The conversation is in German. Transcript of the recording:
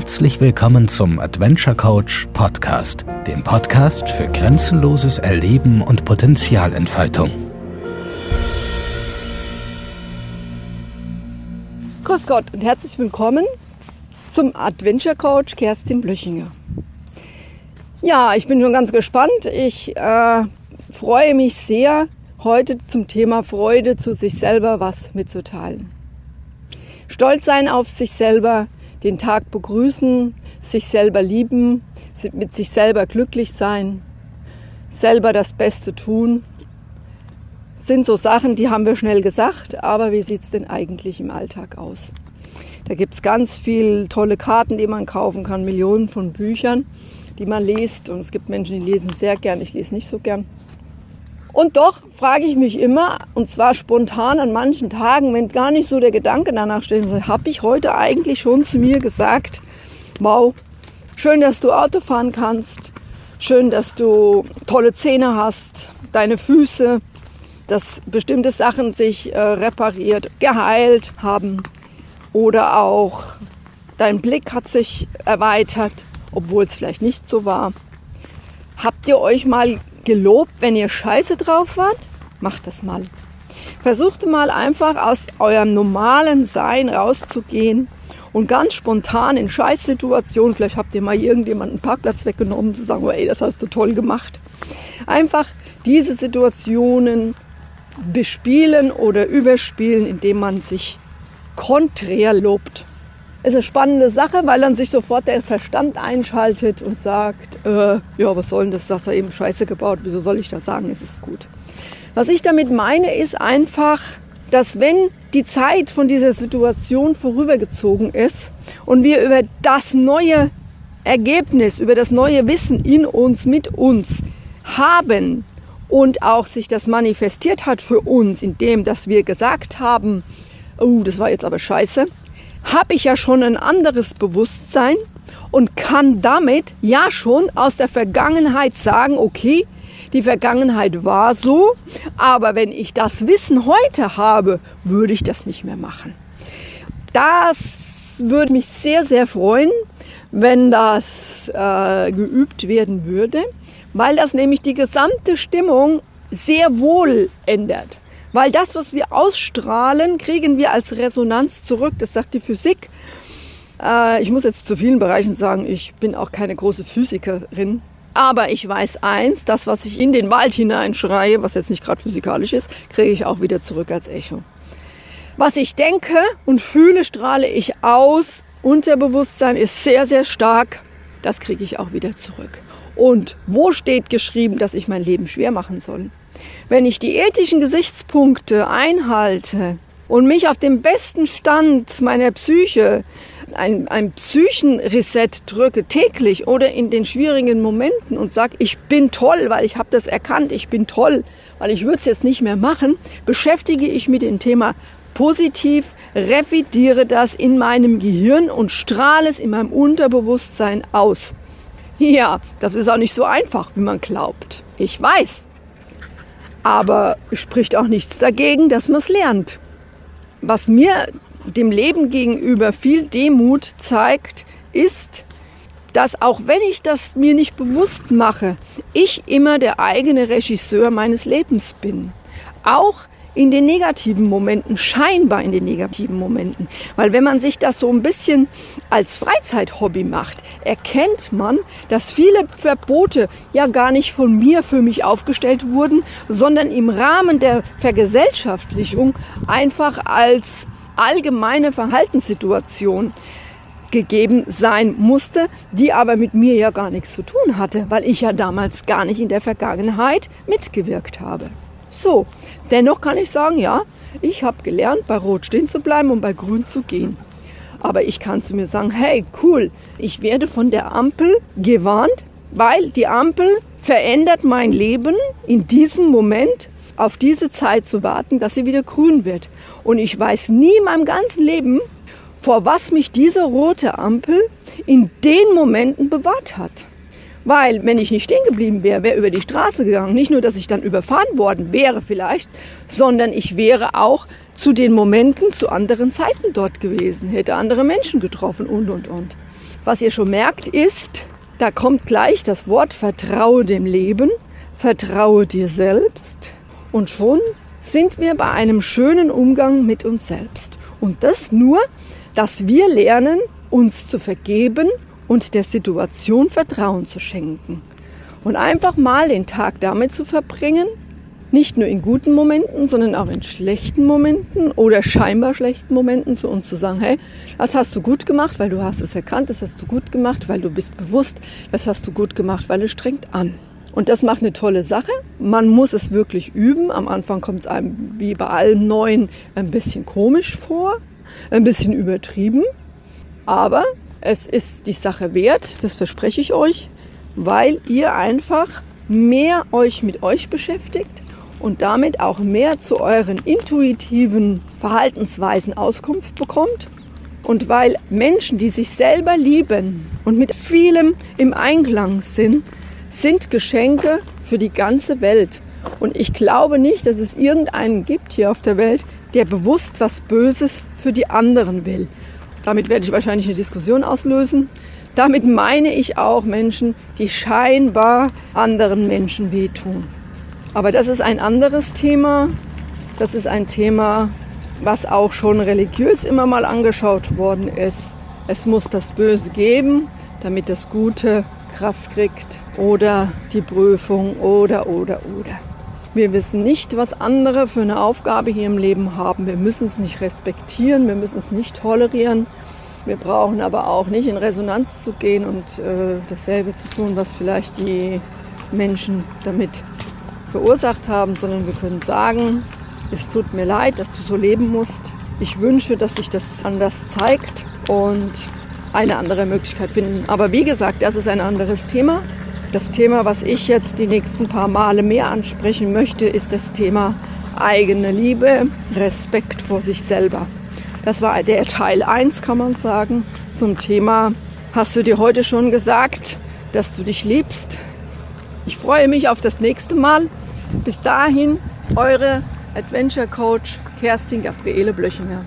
Herzlich willkommen zum Adventure Coach Podcast, dem Podcast für grenzenloses Erleben und Potenzialentfaltung. Grüß Gott und herzlich willkommen zum Adventure Coach Kerstin Blöchinger. Ja, ich bin schon ganz gespannt. Ich äh, freue mich sehr, heute zum Thema Freude zu sich selber was mitzuteilen. Stolz sein auf sich selber, den Tag begrüßen, sich selber lieben, mit sich selber glücklich sein, selber das Beste tun, sind so Sachen, die haben wir schnell gesagt, aber wie sieht es denn eigentlich im Alltag aus? Da gibt es ganz viele tolle Karten, die man kaufen kann, Millionen von Büchern, die man liest. Und es gibt Menschen, die lesen sehr gern, ich lese nicht so gern. Und doch frage ich mich immer, und zwar spontan an manchen Tagen, wenn gar nicht so der Gedanke danach steht, habe ich heute eigentlich schon zu mir gesagt, wow, schön, dass du Auto fahren kannst, schön, dass du tolle Zähne hast, deine Füße, dass bestimmte Sachen sich äh, repariert, geheilt haben oder auch dein Blick hat sich erweitert, obwohl es vielleicht nicht so war. Habt ihr euch mal gelobt, wenn ihr scheiße drauf wart? Macht das mal. Versucht mal einfach aus eurem normalen Sein rauszugehen und ganz spontan in Scheißsituationen, vielleicht habt ihr mal irgendjemanden einen Parkplatz weggenommen, zu sagen, oh, ey, das hast du toll gemacht. Einfach diese Situationen bespielen oder überspielen, indem man sich konträr lobt ist eine spannende Sache, weil dann sich sofort der Verstand einschaltet und sagt, äh, ja, was soll denn das, das er eben scheiße gebaut, wieso soll ich das sagen, es ist gut. Was ich damit meine, ist einfach, dass wenn die Zeit von dieser Situation vorübergezogen ist und wir über das neue Ergebnis, über das neue Wissen in uns, mit uns haben und auch sich das manifestiert hat für uns, indem dass wir gesagt haben, oh, das war jetzt aber scheiße, habe ich ja schon ein anderes Bewusstsein und kann damit ja schon aus der Vergangenheit sagen, okay, die Vergangenheit war so, aber wenn ich das Wissen heute habe, würde ich das nicht mehr machen. Das würde mich sehr, sehr freuen, wenn das äh, geübt werden würde, weil das nämlich die gesamte Stimmung sehr wohl ändert. Weil das, was wir ausstrahlen, kriegen wir als Resonanz zurück. Das sagt die Physik. Äh, ich muss jetzt zu vielen Bereichen sagen, ich bin auch keine große Physikerin. Aber ich weiß eins, das, was ich in den Wald hineinschreie, was jetzt nicht gerade physikalisch ist, kriege ich auch wieder zurück als Echo. Was ich denke und fühle, strahle ich aus. Unterbewusstsein ist sehr, sehr stark. Das kriege ich auch wieder zurück. Und wo steht geschrieben, dass ich mein Leben schwer machen soll? Wenn ich die ethischen Gesichtspunkte einhalte und mich auf den besten Stand meiner Psyche, ein, ein Psychenreset drücke täglich oder in den schwierigen Momenten und sage, ich bin toll, weil ich habe das erkannt, ich bin toll, weil ich würde es jetzt nicht mehr machen, beschäftige ich mich mit dem Thema positiv, revidiere das in meinem Gehirn und strahle es in meinem Unterbewusstsein aus. Ja, das ist auch nicht so einfach, wie man glaubt. Ich weiß. Aber spricht auch nichts dagegen, dass man es lernt. Was mir dem Leben gegenüber viel Demut zeigt, ist, dass auch wenn ich das mir nicht bewusst mache, ich immer der eigene Regisseur meines Lebens bin. Auch in den negativen Momenten, scheinbar in den negativen Momenten. Weil wenn man sich das so ein bisschen als Freizeithobby macht, erkennt man, dass viele Verbote ja gar nicht von mir für mich aufgestellt wurden, sondern im Rahmen der Vergesellschaftlichung einfach als allgemeine Verhaltenssituation gegeben sein musste, die aber mit mir ja gar nichts zu tun hatte, weil ich ja damals gar nicht in der Vergangenheit mitgewirkt habe. So, dennoch kann ich sagen, ja, ich habe gelernt, bei Rot stehen zu bleiben und bei Grün zu gehen. Aber ich kann zu mir sagen, hey, cool, ich werde von der Ampel gewarnt, weil die Ampel verändert mein Leben in diesem Moment auf diese Zeit zu warten, dass sie wieder grün wird. Und ich weiß nie in meinem ganzen Leben, vor was mich diese rote Ampel in den Momenten bewahrt hat. Weil, wenn ich nicht stehen geblieben wäre, wäre über die Straße gegangen. Nicht nur, dass ich dann überfahren worden wäre vielleicht, sondern ich wäre auch zu den Momenten zu anderen Zeiten dort gewesen, hätte andere Menschen getroffen und, und, und. Was ihr schon merkt, ist, da kommt gleich das Wort Vertraue dem Leben, vertraue dir selbst und schon sind wir bei einem schönen Umgang mit uns selbst. Und das nur, dass wir lernen, uns zu vergeben und der Situation Vertrauen zu schenken. Und einfach mal den Tag damit zu verbringen, nicht nur in guten Momenten, sondern auch in schlechten Momenten oder scheinbar schlechten Momenten zu uns zu sagen, hey, das hast du gut gemacht, weil du hast es erkannt, das hast du gut gemacht, weil du bist bewusst, das hast du gut gemacht, weil es strengt an. Und das macht eine tolle Sache. Man muss es wirklich üben. Am Anfang kommt es einem wie bei allem Neuen ein bisschen komisch vor, ein bisschen übertrieben. Aber es ist die Sache wert, das verspreche ich euch, weil ihr einfach mehr euch mit euch beschäftigt und damit auch mehr zu euren intuitiven Verhaltensweisen Auskunft bekommt. Und weil Menschen, die sich selber lieben und mit vielem im Einklang sind, sind Geschenke für die ganze Welt. Und ich glaube nicht, dass es irgendeinen gibt hier auf der Welt, der bewusst was Böses für die anderen will. Damit werde ich wahrscheinlich eine Diskussion auslösen. Damit meine ich auch Menschen, die scheinbar anderen Menschen wehtun. Aber das ist ein anderes Thema. Das ist ein Thema, was auch schon religiös immer mal angeschaut worden ist. Es muss das Böse geben, damit das Gute Kraft kriegt oder die Prüfung oder oder oder. Wir wissen nicht, was andere für eine Aufgabe hier im Leben haben. Wir müssen es nicht respektieren, wir müssen es nicht tolerieren. Wir brauchen aber auch nicht in Resonanz zu gehen und äh, dasselbe zu tun, was vielleicht die Menschen damit verursacht haben, sondern wir können sagen, es tut mir leid, dass du so leben musst. Ich wünsche, dass sich das anders zeigt und eine andere Möglichkeit finden. Aber wie gesagt, das ist ein anderes Thema. Das Thema, was ich jetzt die nächsten paar Male mehr ansprechen möchte, ist das Thema eigene Liebe, Respekt vor sich selber. Das war der Teil 1, kann man sagen, zum Thema, hast du dir heute schon gesagt, dass du dich liebst? Ich freue mich auf das nächste Mal. Bis dahin, eure Adventure Coach Kerstin Gabriele Blöchinger.